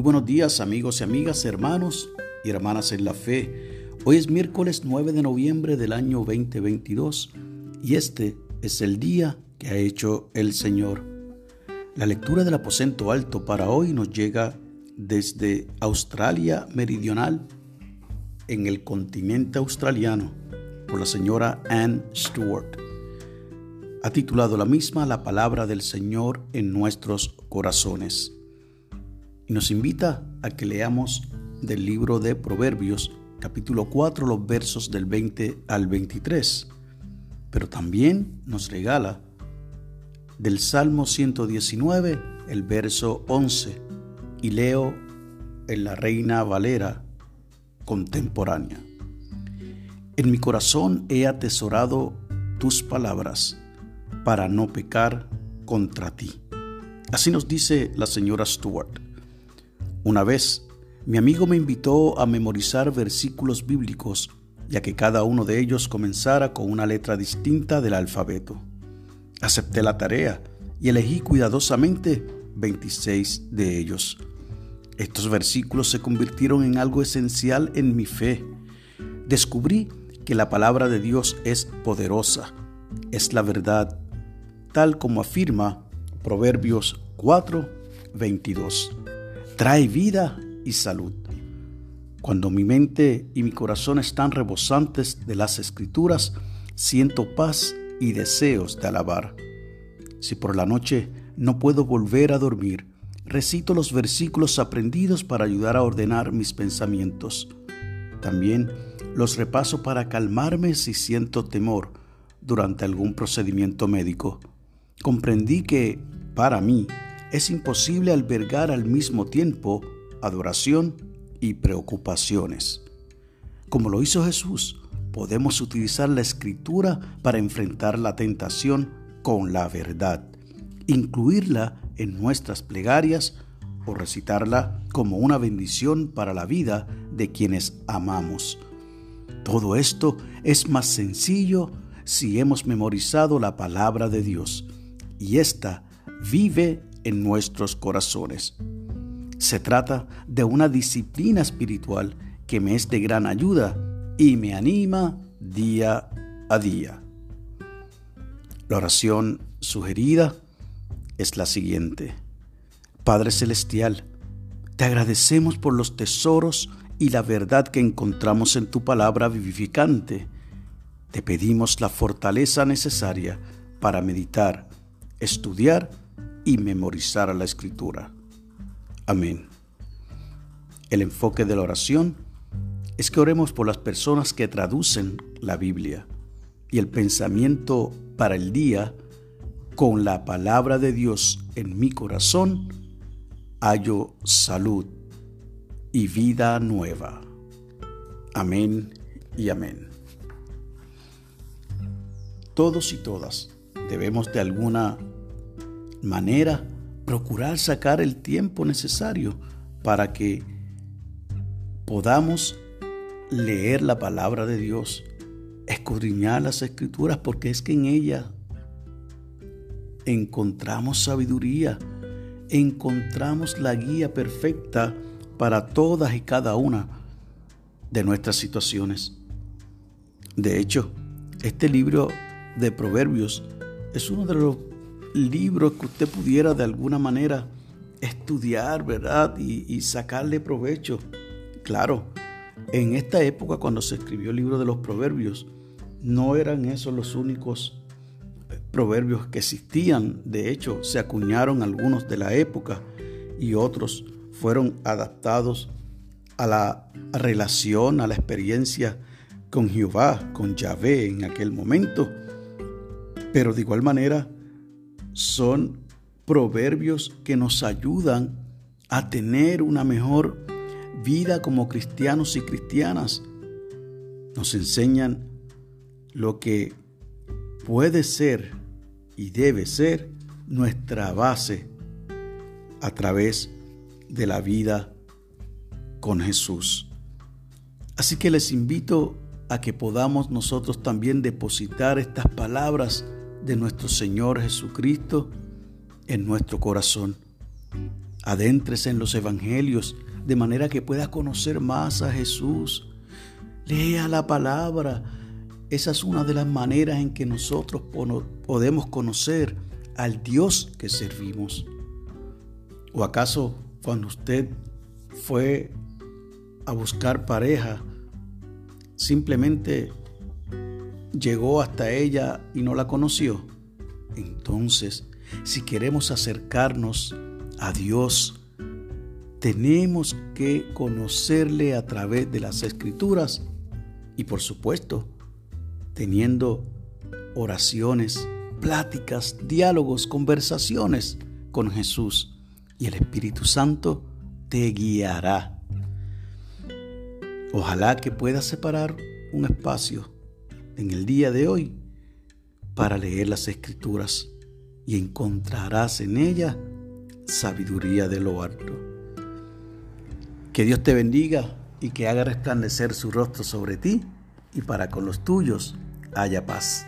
Muy buenos días amigos y amigas, hermanos y hermanas en la fe. Hoy es miércoles 9 de noviembre del año 2022 y este es el día que ha hecho el Señor. La lectura del aposento alto para hoy nos llega desde Australia Meridional, en el continente australiano, por la señora Anne Stewart. Ha titulado la misma La palabra del Señor en nuestros corazones y nos invita a que leamos del libro de Proverbios, capítulo 4, los versos del 20 al 23. Pero también nos regala del Salmo 119, el verso 11, y leo en la Reina Valera contemporánea. En mi corazón he atesorado tus palabras para no pecar contra ti. Así nos dice la señora Stuart. Una vez, mi amigo me invitó a memorizar versículos bíblicos, ya que cada uno de ellos comenzara con una letra distinta del alfabeto. Acepté la tarea y elegí cuidadosamente 26 de ellos. Estos versículos se convirtieron en algo esencial en mi fe. Descubrí que la palabra de Dios es poderosa, es la verdad, tal como afirma Proverbios 4, 22 trae vida y salud. Cuando mi mente y mi corazón están rebosantes de las escrituras, siento paz y deseos de alabar. Si por la noche no puedo volver a dormir, recito los versículos aprendidos para ayudar a ordenar mis pensamientos. También los repaso para calmarme si siento temor durante algún procedimiento médico. Comprendí que, para mí, es imposible albergar al mismo tiempo adoración y preocupaciones. Como lo hizo Jesús, podemos utilizar la escritura para enfrentar la tentación con la verdad, incluirla en nuestras plegarias o recitarla como una bendición para la vida de quienes amamos. Todo esto es más sencillo si hemos memorizado la palabra de Dios y ésta vive en nuestros corazones. Se trata de una disciplina espiritual que me es de gran ayuda y me anima día a día. La oración sugerida es la siguiente. Padre Celestial, te agradecemos por los tesoros y la verdad que encontramos en tu palabra vivificante. Te pedimos la fortaleza necesaria para meditar, estudiar y memorizar la escritura. Amén. El enfoque de la oración es que oremos por las personas que traducen la Biblia y el pensamiento para el día con la palabra de Dios en mi corazón, hallo salud y vida nueva. Amén y amén. Todos y todas debemos de alguna manera procurar sacar el tiempo necesario para que podamos leer la palabra de Dios, escudriñar las escrituras, porque es que en ella encontramos sabiduría, encontramos la guía perfecta para todas y cada una de nuestras situaciones. De hecho, este libro de Proverbios es uno de los libros que usted pudiera de alguna manera estudiar, ¿verdad? Y, sacarle provecho. Claro, en esta época cuando se escribió el libro de los proverbios, no eran esos los únicos proverbios que existían. De hecho, se acuñaron algunos de la época y otros fueron adaptados a la relación, a la experiencia con Jehová, con Yahvé en aquel momento. Pero de igual manera, son proverbios que nos ayudan a tener una mejor vida como cristianos y cristianas. Nos enseñan lo que puede ser y debe ser nuestra base a través de la vida con Jesús. Así que les invito a que podamos nosotros también depositar estas palabras de nuestro Señor Jesucristo en nuestro corazón Adéntrese en los evangelios de manera que pueda conocer más a Jesús. Lea la palabra. Esa es una de las maneras en que nosotros podemos conocer al Dios que servimos. ¿O acaso cuando usted fue a buscar pareja, simplemente llegó hasta ella y no la conoció? Entonces, si queremos acercarnos a Dios, tenemos que conocerle a través de las escrituras y por supuesto teniendo oraciones, pláticas, diálogos, conversaciones con Jesús y el Espíritu Santo te guiará. Ojalá que puedas separar un espacio en el día de hoy para leer las escrituras y encontrarás en ella sabiduría de lo alto. Que Dios te bendiga y que haga resplandecer su rostro sobre ti y para con los tuyos haya paz.